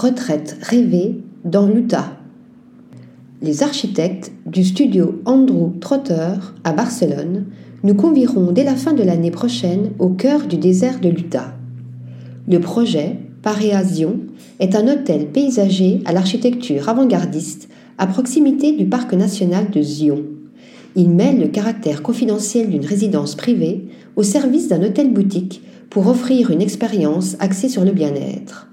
retraite rêvée dans l'Utah. Les architectes du studio Andrew Trotter à Barcelone nous convieront dès la fin de l'année prochaine au cœur du désert de l'Utah. Le projet, Paréasion, est un hôtel paysager à l'architecture avant-gardiste à proximité du parc national de Zion. Il mêle le caractère confidentiel d'une résidence privée au service d'un hôtel-boutique pour offrir une expérience axée sur le bien-être.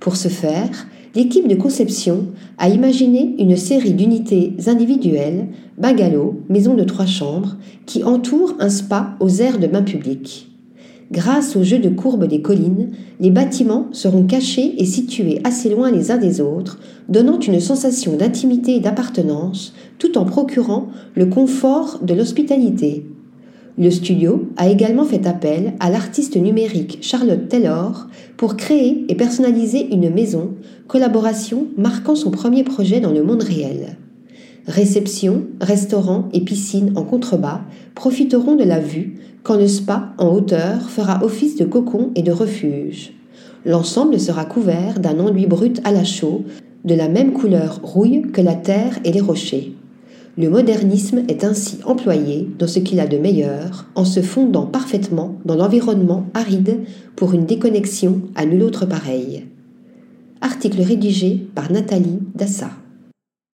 Pour ce faire, l'équipe de conception a imaginé une série d'unités individuelles, bungalows, maisons de trois chambres, qui entourent un spa aux aires de bain public. Grâce au jeu de courbes des collines, les bâtiments seront cachés et situés assez loin les uns des autres, donnant une sensation d'intimité et d'appartenance, tout en procurant le confort de l'hospitalité. Le studio a également fait appel à l'artiste numérique Charlotte Taylor pour créer et personnaliser une maison, collaboration marquant son premier projet dans le monde réel. Réception, restaurant et piscine en contrebas profiteront de la vue quand le spa en hauteur fera office de cocon et de refuge. L'ensemble sera couvert d'un enduit brut à la chaux, de la même couleur rouille que la terre et les rochers. Le modernisme est ainsi employé dans ce qu'il a de meilleur, en se fondant parfaitement dans l'environnement aride pour une déconnexion à nul autre pareil. Article rédigé par Nathalie Dassa.